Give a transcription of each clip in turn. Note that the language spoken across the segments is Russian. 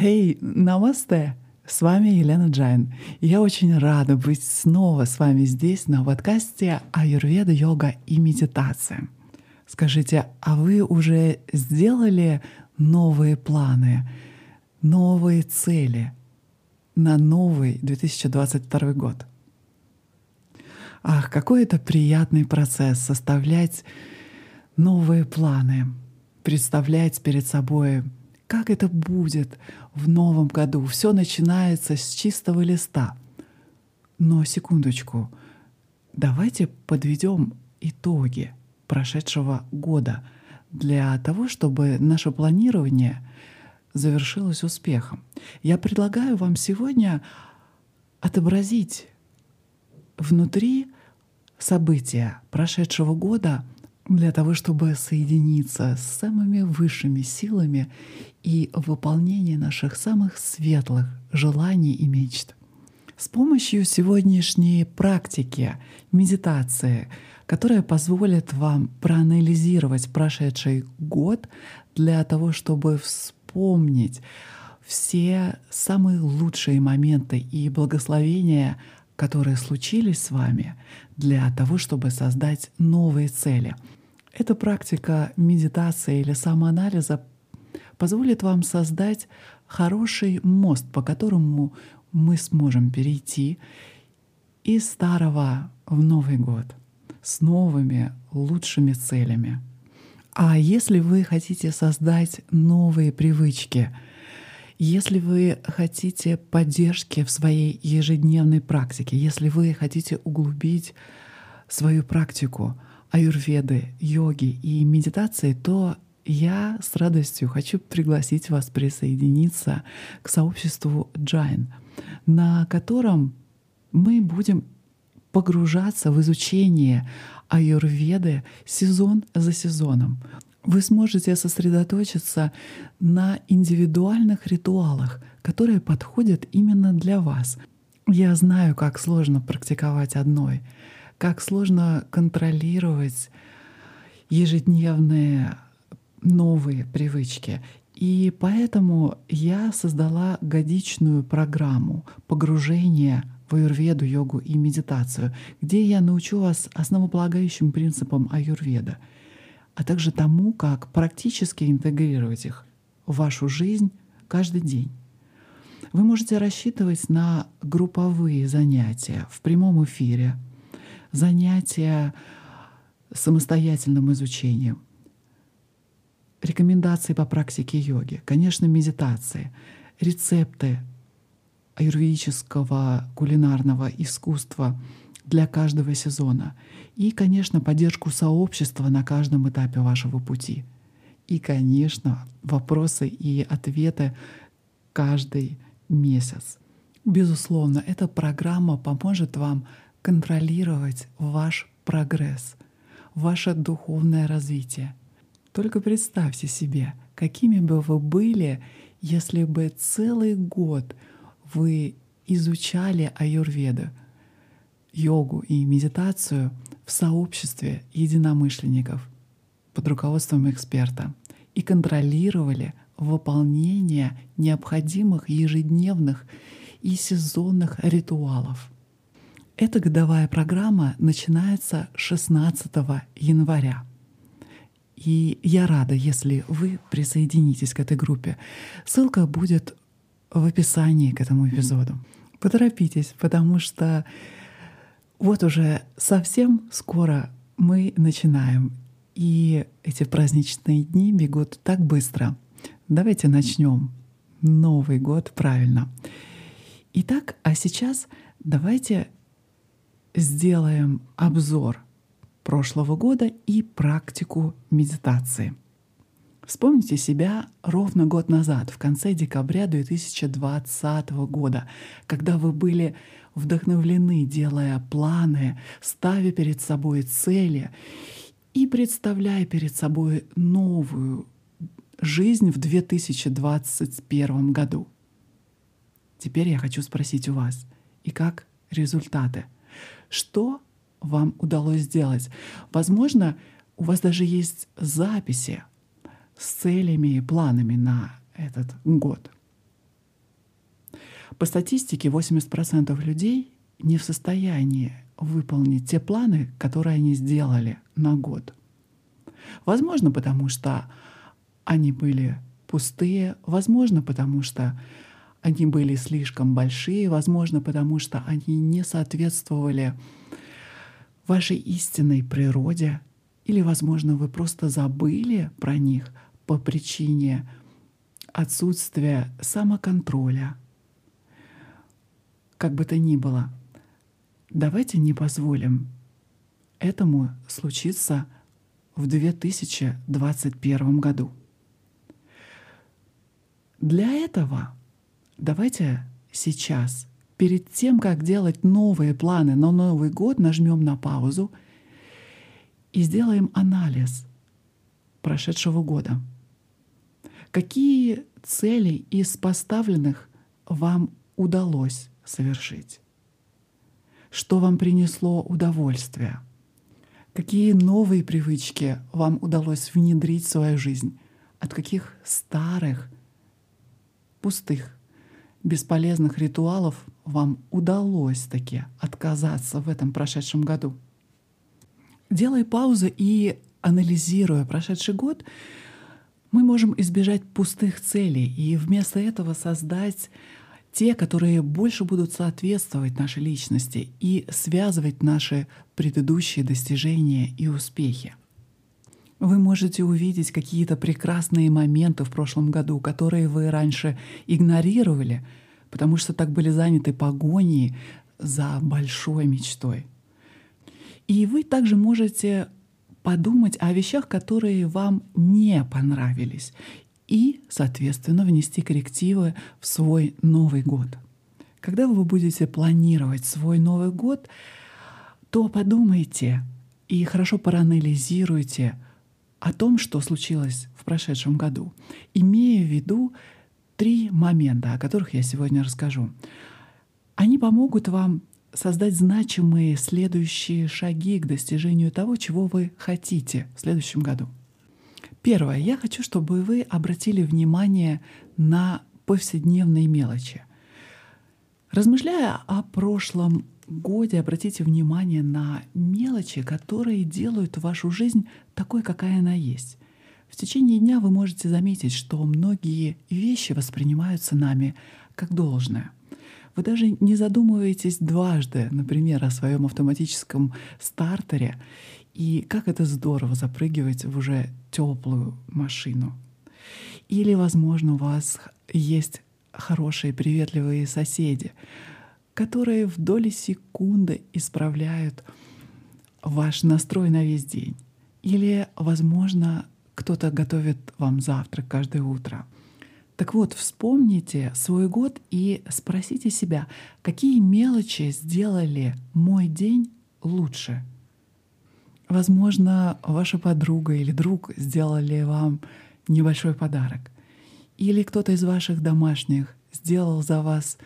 Хей, hey, намасте! С вами Елена Джайн. Я очень рада быть снова с вами здесь на подкасте Аюрведа, йога и медитация. Скажите, а вы уже сделали новые планы, новые цели на новый 2022 год? Ах, какой это приятный процесс составлять новые планы, представлять перед собой, как это будет в новом году. Все начинается с чистого листа. Но секундочку, давайте подведем итоги прошедшего года для того, чтобы наше планирование завершилось успехом. Я предлагаю вам сегодня отобразить внутри события прошедшего года для того, чтобы соединиться с самыми высшими силами и выполнение наших самых светлых желаний и мечт. С помощью сегодняшней практики медитации, которая позволит вам проанализировать прошедший год для того, чтобы вспомнить все самые лучшие моменты и благословения, которые случились с вами, для того, чтобы создать новые цели. Эта практика медитации или самоанализа позволит вам создать хороший мост, по которому мы сможем перейти из старого в Новый год с новыми, лучшими целями. А если вы хотите создать новые привычки, если вы хотите поддержки в своей ежедневной практике, если вы хотите углубить свою практику аюрведы, йоги и медитации, то я с радостью хочу пригласить вас присоединиться к сообществу Джайн, на котором мы будем погружаться в изучение аюрведы сезон за сезоном. Вы сможете сосредоточиться на индивидуальных ритуалах, которые подходят именно для вас. Я знаю, как сложно практиковать одной, как сложно контролировать ежедневные новые привычки. И поэтому я создала годичную программу погружения в аюрведу, йогу и медитацию, где я научу вас основополагающим принципам аюрведа, а также тому, как практически интегрировать их в вашу жизнь каждый день. Вы можете рассчитывать на групповые занятия в прямом эфире, занятия самостоятельным изучением — рекомендации по практике йоги, конечно, медитации, рецепты аюрведического кулинарного искусства для каждого сезона и, конечно, поддержку сообщества на каждом этапе вашего пути. И, конечно, вопросы и ответы каждый месяц. Безусловно, эта программа поможет вам контролировать ваш прогресс, ваше духовное развитие — только представьте себе, какими бы вы были, если бы целый год вы изучали аюрведу, йогу и медитацию в сообществе единомышленников под руководством эксперта и контролировали выполнение необходимых ежедневных и сезонных ритуалов. Эта годовая программа начинается 16 января. И я рада, если вы присоединитесь к этой группе. Ссылка будет в описании к этому эпизоду. Поторопитесь, потому что вот уже совсем скоро мы начинаем. И эти праздничные дни бегут так быстро. Давайте начнем Новый год правильно. Итак, а сейчас давайте сделаем обзор — прошлого года и практику медитации. Вспомните себя ровно год назад, в конце декабря 2020 года, когда вы были вдохновлены, делая планы, ставя перед собой цели и представляя перед собой новую жизнь в 2021 году. Теперь я хочу спросить у вас, и как результаты? Что вам удалось сделать. Возможно, у вас даже есть записи с целями и планами на этот год. По статистике 80% людей не в состоянии выполнить те планы, которые они сделали на год. Возможно, потому что они были пустые, возможно, потому что они были слишком большие, возможно, потому что они не соответствовали вашей истинной природе, или, возможно, вы просто забыли про них по причине отсутствия самоконтроля. Как бы то ни было, давайте не позволим этому случиться в 2021 году. Для этого давайте сейчас, перед тем, как делать новые планы на Новый год, нажмем на паузу и сделаем анализ прошедшего года. Какие цели из поставленных вам удалось совершить? Что вам принесло удовольствие? Какие новые привычки вам удалось внедрить в свою жизнь? От каких старых, пустых, бесполезных ритуалов вам удалось таки отказаться в этом прошедшем году? Делая паузы и анализируя прошедший год, мы можем избежать пустых целей и вместо этого создать те, которые больше будут соответствовать нашей личности и связывать наши предыдущие достижения и успехи. Вы можете увидеть какие-то прекрасные моменты в прошлом году, которые вы раньше игнорировали, потому что так были заняты погоней за большой мечтой. И вы также можете подумать о вещах, которые вам не понравились, и, соответственно, внести коррективы в свой Новый год. Когда вы будете планировать свой Новый год, то подумайте и хорошо проанализируйте о том, что случилось в прошедшем году, имея в виду три момента, о которых я сегодня расскажу. Они помогут вам создать значимые следующие шаги к достижению того, чего вы хотите в следующем году. Первое. Я хочу, чтобы вы обратили внимание на повседневные мелочи. Размышляя о прошлом годе, обратите внимание на мелочи, которые делают вашу жизнь такой, какая она есть. В течение дня вы можете заметить, что многие вещи воспринимаются нами как должное — вы даже не задумываетесь дважды, например, о своем автоматическом стартере и как это здорово запрыгивать в уже теплую машину. Или, возможно, у вас есть хорошие, приветливые соседи, которые в доли секунды исправляют ваш настрой на весь день. Или, возможно, кто-то готовит вам завтрак каждое утро — так вот, вспомните свой год и спросите себя, какие мелочи сделали мой день лучше. Возможно, ваша подруга или друг сделали вам небольшой подарок. Или кто-то из ваших домашних сделал за вас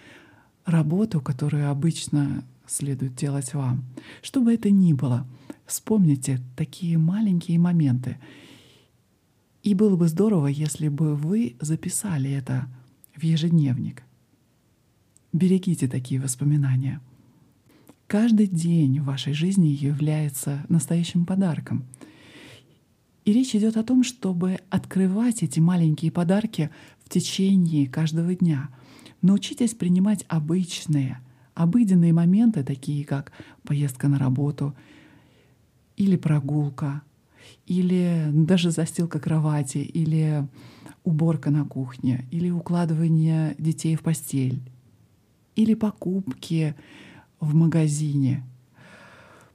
работу, которую обычно следует делать вам. Что бы это ни было, вспомните такие маленькие моменты и было бы здорово, если бы вы записали это в ежедневник. Берегите такие воспоминания. Каждый день в вашей жизни является настоящим подарком. И речь идет о том, чтобы открывать эти маленькие подарки в течение каждого дня. Научитесь принимать обычные, обыденные моменты, такие как поездка на работу или прогулка — или даже застилка кровати, или уборка на кухне, или укладывание детей в постель, или покупки в магазине.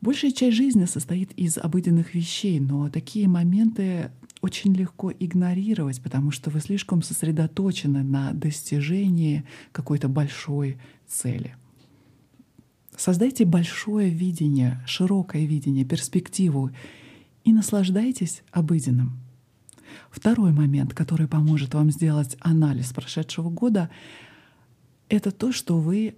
Большая часть жизни состоит из обыденных вещей, но такие моменты очень легко игнорировать, потому что вы слишком сосредоточены на достижении какой-то большой цели. Создайте большое видение, широкое видение, перспективу и наслаждайтесь обыденным. Второй момент, который поможет вам сделать анализ прошедшего года, это то, что вы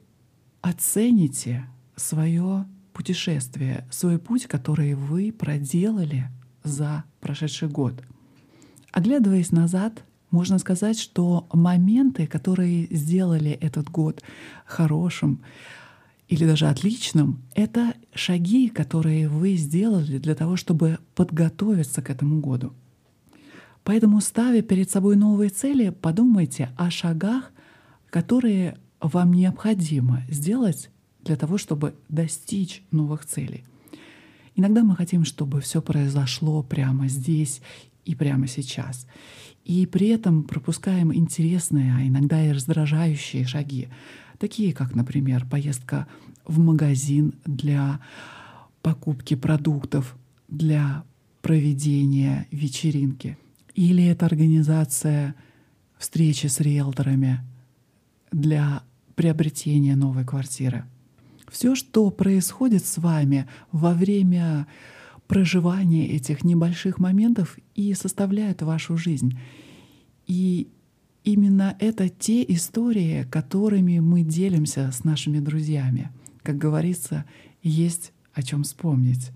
оцените свое путешествие, свой путь, который вы проделали за прошедший год. Оглядываясь назад, Можно сказать, что моменты, которые сделали этот год хорошим или даже отличным, это шаги, которые вы сделали для того, чтобы подготовиться к этому году. Поэтому, ставя перед собой новые цели, подумайте о шагах, которые вам необходимо сделать для того, чтобы достичь новых целей. Иногда мы хотим, чтобы все произошло прямо здесь и прямо сейчас. И при этом пропускаем интересные, а иногда и раздражающие шаги, такие как, например, поездка в магазин для покупки продуктов, для проведения вечеринки. Или это организация встречи с риэлторами для приобретения новой квартиры. Все, что происходит с вами во время проживание этих небольших моментов и составляют вашу жизнь. И именно это те истории, которыми мы делимся с нашими друзьями. Как говорится, есть о чем вспомнить.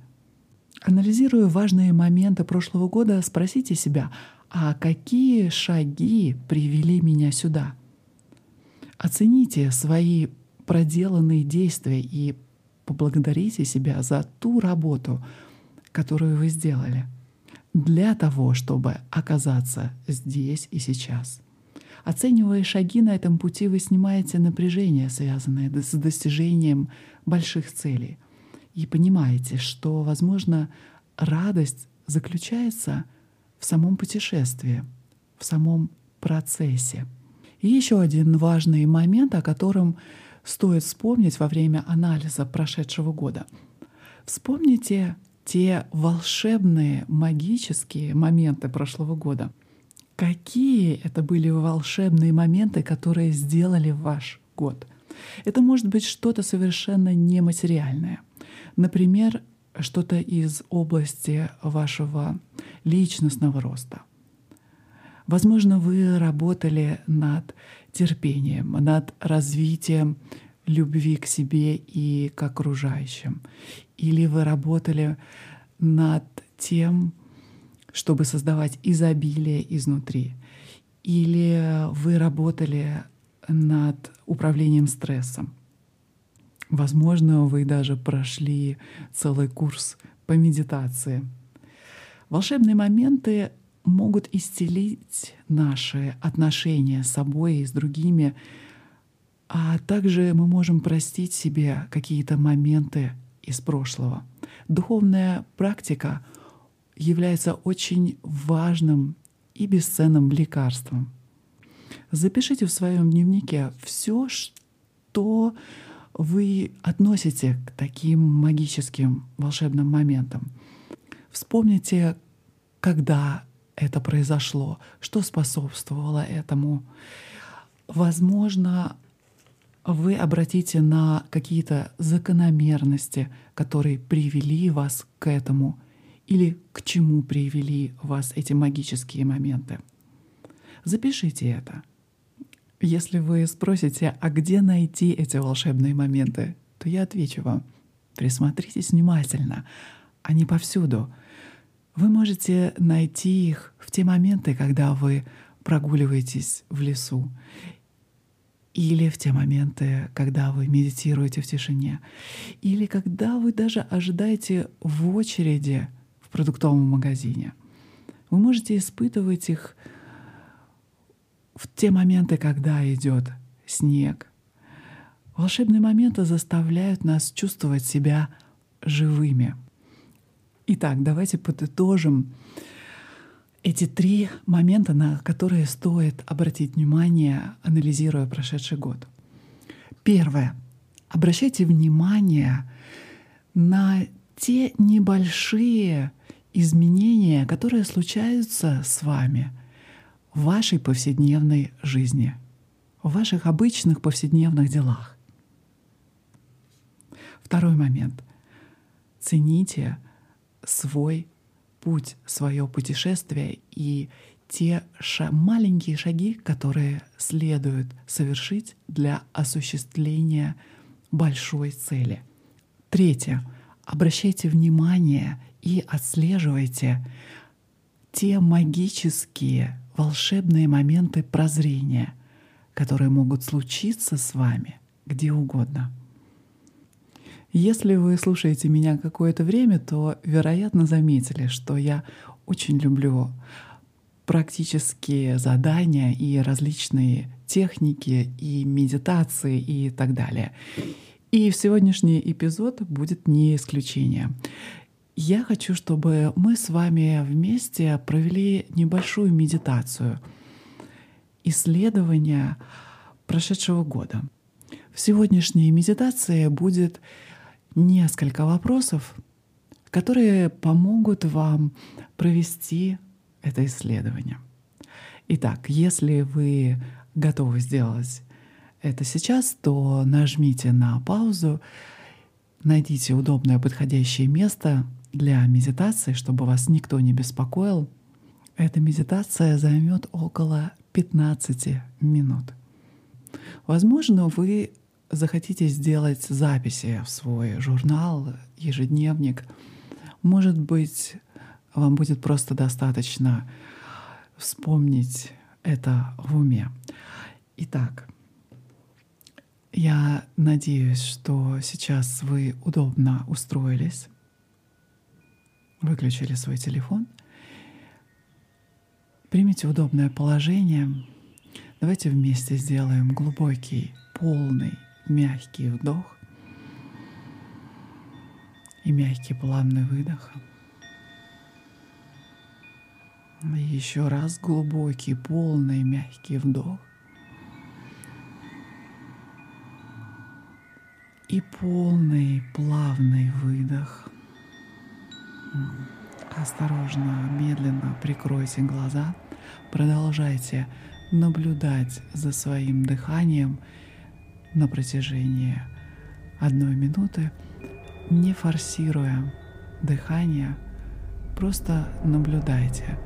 Анализируя важные моменты прошлого года, спросите себя, а какие шаги привели меня сюда? Оцените свои проделанные действия и поблагодарите себя за ту работу, которую вы сделали, для того, чтобы оказаться здесь и сейчас. Оценивая шаги на этом пути, вы снимаете напряжение, связанное с достижением больших целей, и понимаете, что, возможно, радость заключается в самом путешествии, в самом процессе. И еще один важный момент, о котором стоит вспомнить во время анализа прошедшего года. Вспомните те волшебные, магические моменты прошлого года. Какие это были волшебные моменты, которые сделали ваш год? Это может быть что-то совершенно нематериальное. Например, что-то из области вашего личностного роста. Возможно, вы работали над терпением, над развитием любви к себе и к окружающим. Или вы работали над тем, чтобы создавать изобилие изнутри. Или вы работали над управлением стрессом. Возможно, вы даже прошли целый курс по медитации. Волшебные моменты могут исцелить наши отношения с собой и с другими а также мы можем простить себе какие-то моменты из прошлого. Духовная практика является очень важным и бесценным лекарством. Запишите в своем дневнике все, что вы относите к таким магическим волшебным моментам. Вспомните, когда это произошло, что способствовало этому. Возможно, вы обратите на какие-то закономерности, которые привели вас к этому, или к чему привели вас эти магические моменты. Запишите это. Если вы спросите, а где найти эти волшебные моменты, то я отвечу вам. Присмотритесь внимательно. Они повсюду. Вы можете найти их в те моменты, когда вы прогуливаетесь в лесу или в те моменты, когда вы медитируете в тишине, или когда вы даже ожидаете в очереди продуктовом магазине. Вы можете испытывать их в те моменты, когда идет снег. Волшебные моменты заставляют нас чувствовать себя живыми. Итак, давайте подытожим эти три момента, на которые стоит обратить внимание, анализируя прошедший год. Первое. Обращайте внимание на те небольшие изменения, которые случаются с вами в вашей повседневной жизни, в ваших обычных повседневных делах. Второй момент. Цените свой путь, свое путешествие и те ша- маленькие шаги, которые следует совершить для осуществления большой цели. Третье. Обращайте внимание и отслеживайте те магические, волшебные моменты прозрения, которые могут случиться с вами где угодно. Если вы слушаете меня какое-то время, то, вероятно, заметили, что я очень люблю практические задания и различные техники и медитации и так далее. И сегодняшний эпизод будет не исключением. Я хочу, чтобы мы с вами вместе провели небольшую медитацию, исследования прошедшего года. В сегодняшней медитации будет несколько вопросов, которые помогут вам провести это исследование. Итак, если вы готовы сделать это сейчас, то нажмите на паузу, найдите удобное подходящее место для медитации, чтобы вас никто не беспокоил. Эта медитация займет около 15 минут. Возможно, вы захотите сделать записи в свой журнал, ежедневник. Может быть, вам будет просто достаточно вспомнить это в уме. Итак, я надеюсь, что сейчас вы удобно устроились, выключили свой телефон, примите удобное положение. Давайте вместе сделаем глубокий, полный, мягкий вдох и мягкий плавный выдох. Еще раз глубокий, полный, мягкий вдох. И полный плавный выдох. Осторожно, медленно прикройте глаза. Продолжайте наблюдать за своим дыханием на протяжении одной минуты, не форсируя дыхание, просто наблюдайте,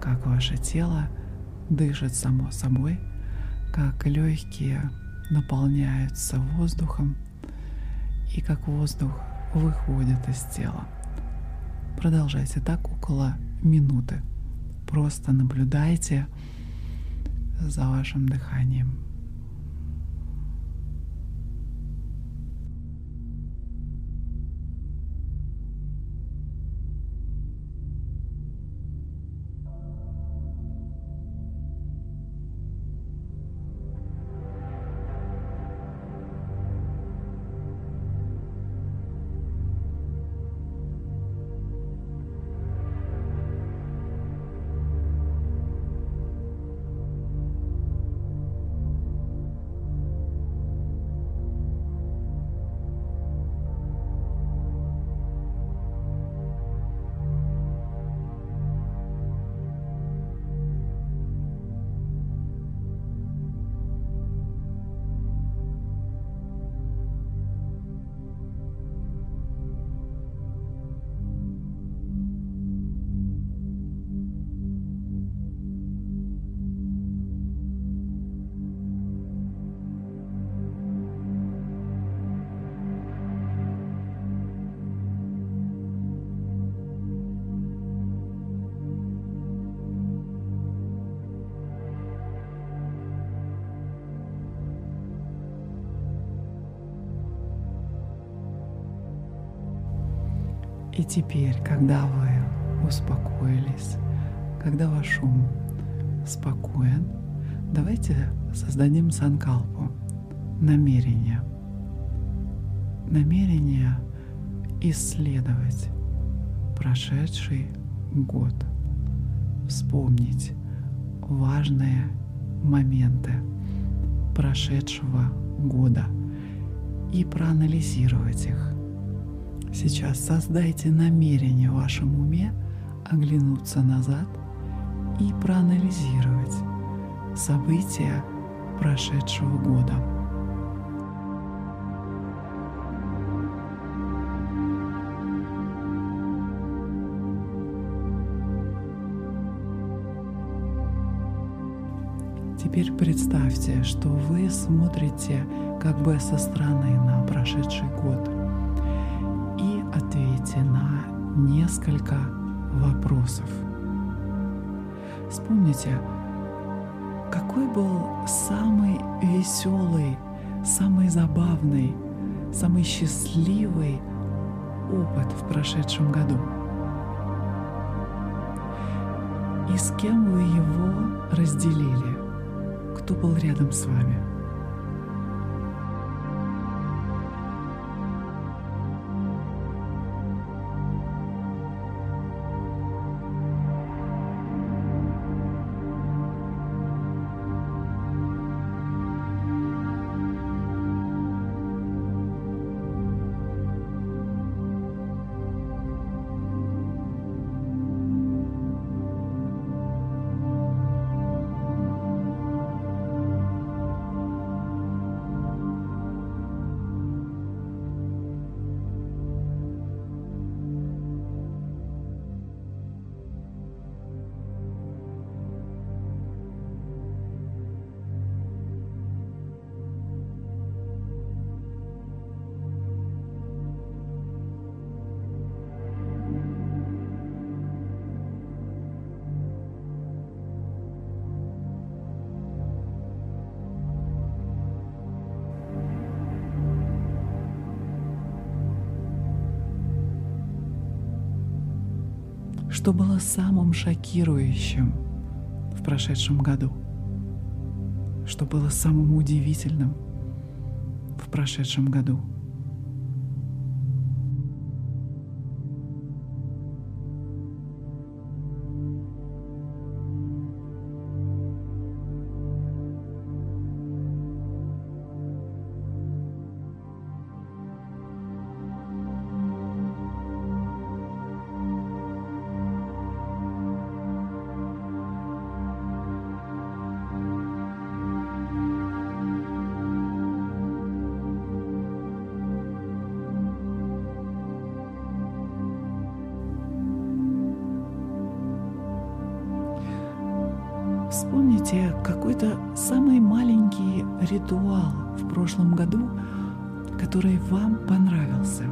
как ваше тело дышит само собой, как легкие наполняются воздухом, и как воздух выходит из тела. Продолжайте так около минуты. Просто наблюдайте за вашим дыханием. Теперь, когда вы успокоились, когда ваш ум спокоен, давайте создадим санкалпу, намерение. Намерение исследовать прошедший год, вспомнить важные моменты прошедшего года и проанализировать их Сейчас создайте намерение в вашем уме оглянуться назад и проанализировать события прошедшего года. Теперь представьте, что вы смотрите как бы со стороны на прошедший год – несколько вопросов. Вспомните, какой был самый веселый, самый забавный, самый счастливый опыт в прошедшем году? И с кем вы его разделили? Кто был рядом с вами? Что было самым шокирующим в прошедшем году? Что было самым удивительным в прошедшем году? Вспомните какой-то самый маленький ритуал в прошлом году, который вам понравился.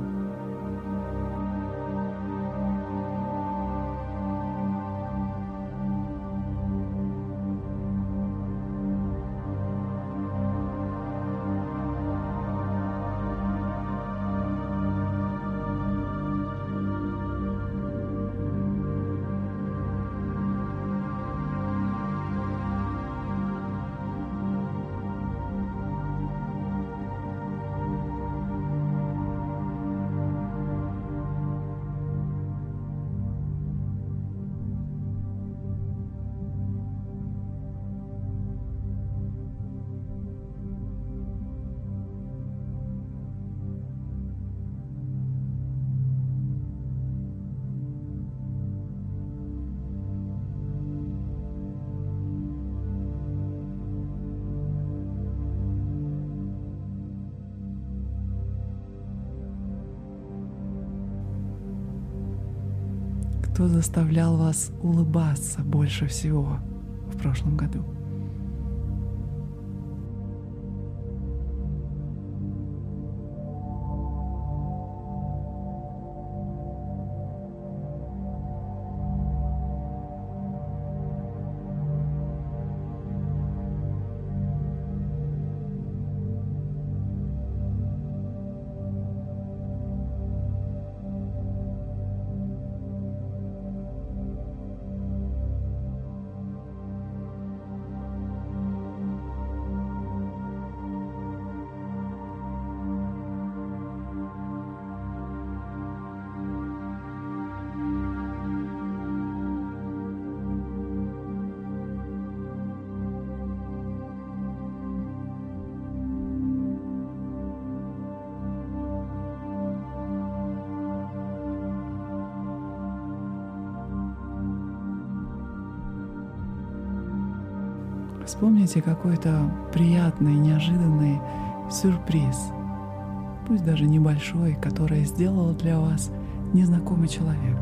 Заставлял вас улыбаться больше всего в прошлом году? Вспомните какой-то приятный, неожиданный сюрприз, пусть даже небольшой, который сделал для вас незнакомый человек.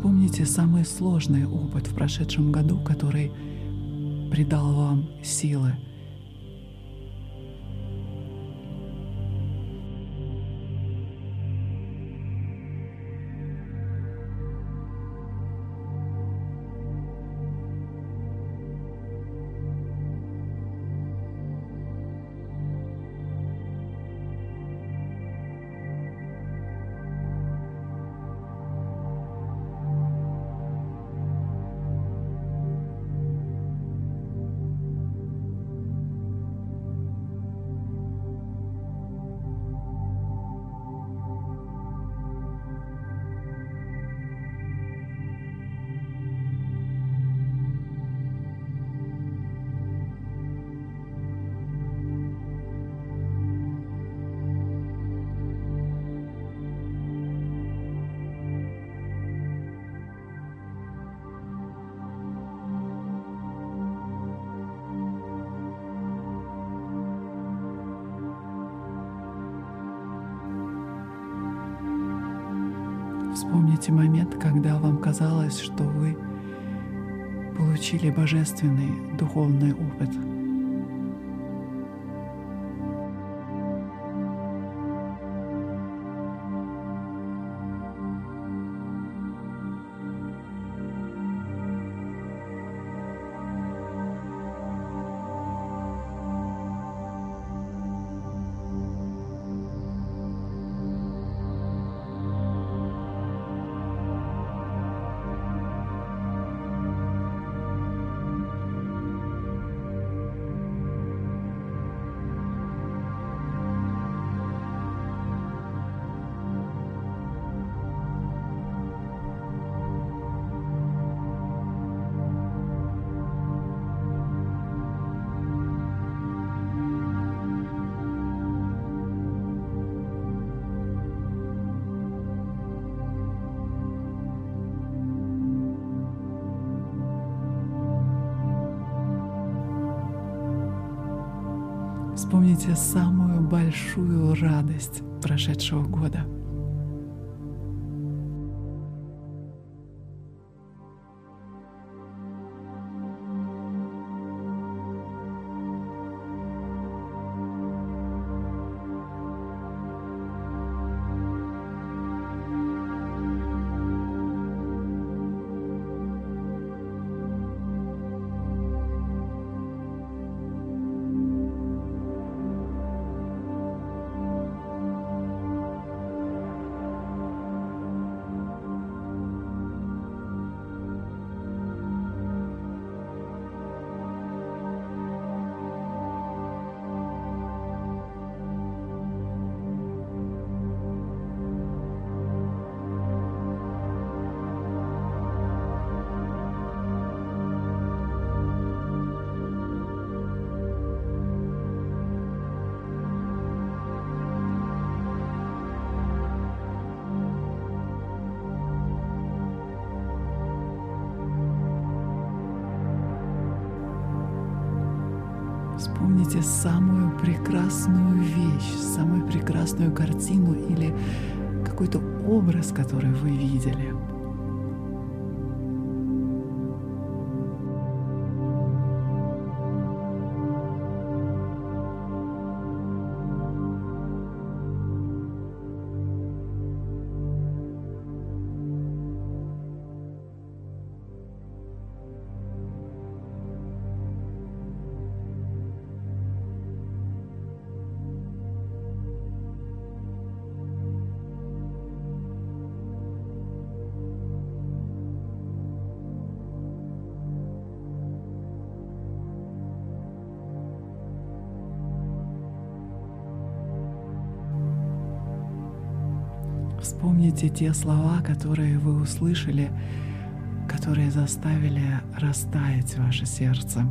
Вспомните самый сложный опыт в прошедшем году, который придал вам силы – Вспомните момент, когда вам казалось, что вы получили божественный духовный опыт – Вспомните самую большую радость прошедшего года – Вспомните самую прекрасную вещь, самую прекрасную картину или какой-то образ, который вы видели. Вспомните те слова, которые вы услышали, которые заставили растаять ваше сердце.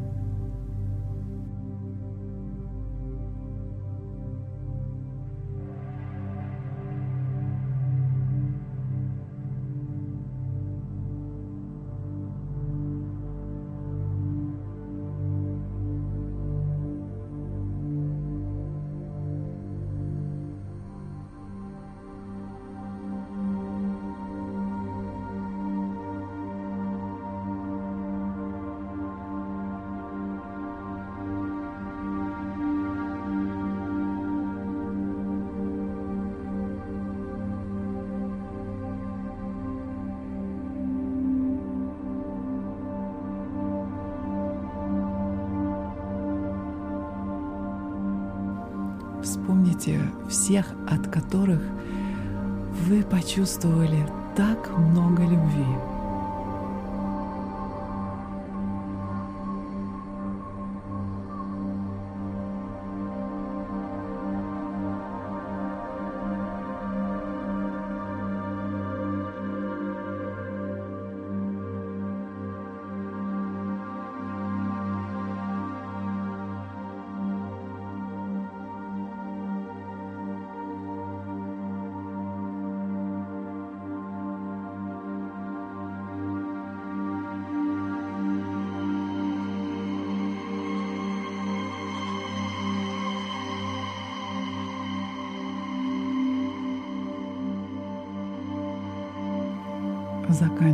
Вспомните всех, от которых вы почувствовали так много любви.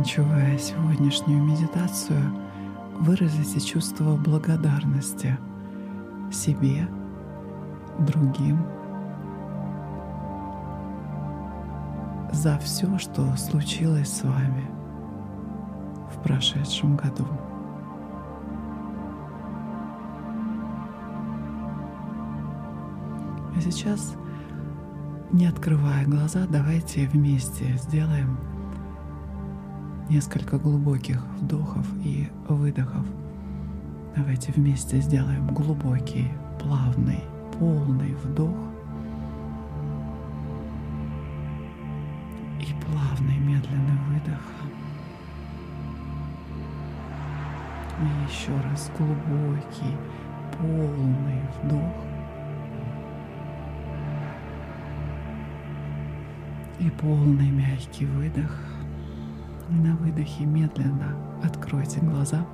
Заканчивая сегодняшнюю медитацию, выразите чувство благодарности себе, другим за все, что случилось с вами в прошедшем году. А сейчас, не открывая глаза, давайте вместе сделаем несколько глубоких вдохов и выдохов. Давайте вместе сделаем глубокий, плавный, полный вдох и плавный, медленный выдох. И еще раз глубокий, полный вдох. И полный мягкий выдох. На выдохе медленно откройте глаза.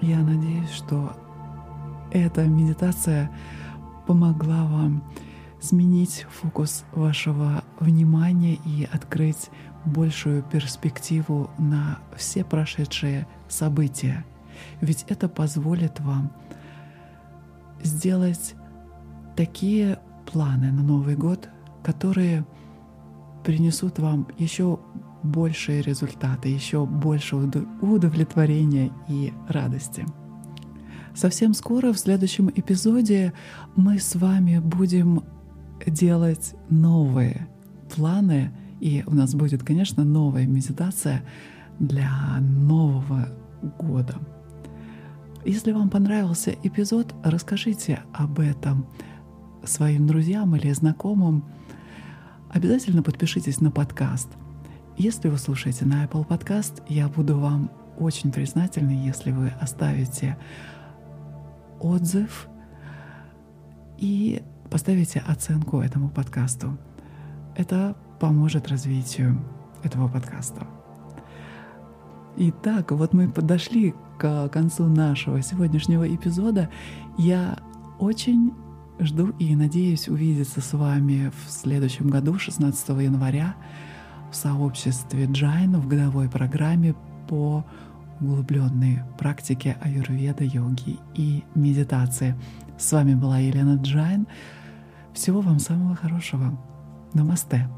Я надеюсь, что эта медитация помогла вам сменить фокус вашего внимания и открыть большую перспективу на все прошедшие события. Ведь это позволит вам сделать такие планы на Новый год, которые принесут вам еще большие результаты, еще больше удовлетворения и радости. Совсем скоро в следующем эпизоде мы с вами будем делать новые планы, и у нас будет, конечно, новая медитация для Нового года. Если вам понравился эпизод, расскажите об этом своим друзьям или знакомым, обязательно подпишитесь на подкаст. Если вы слушаете на Apple Podcast, я буду вам очень признательна, если вы оставите отзыв и поставите оценку этому подкасту. Это поможет развитию этого подкаста. Итак, вот мы подошли к концу нашего сегодняшнего эпизода. Я очень Жду и надеюсь увидеться с вами в следующем году, 16 января, в сообществе Джайн в годовой программе по углубленной практике аюрведа, йоги и медитации. С вами была Елена Джайн. Всего вам самого хорошего. Намасте.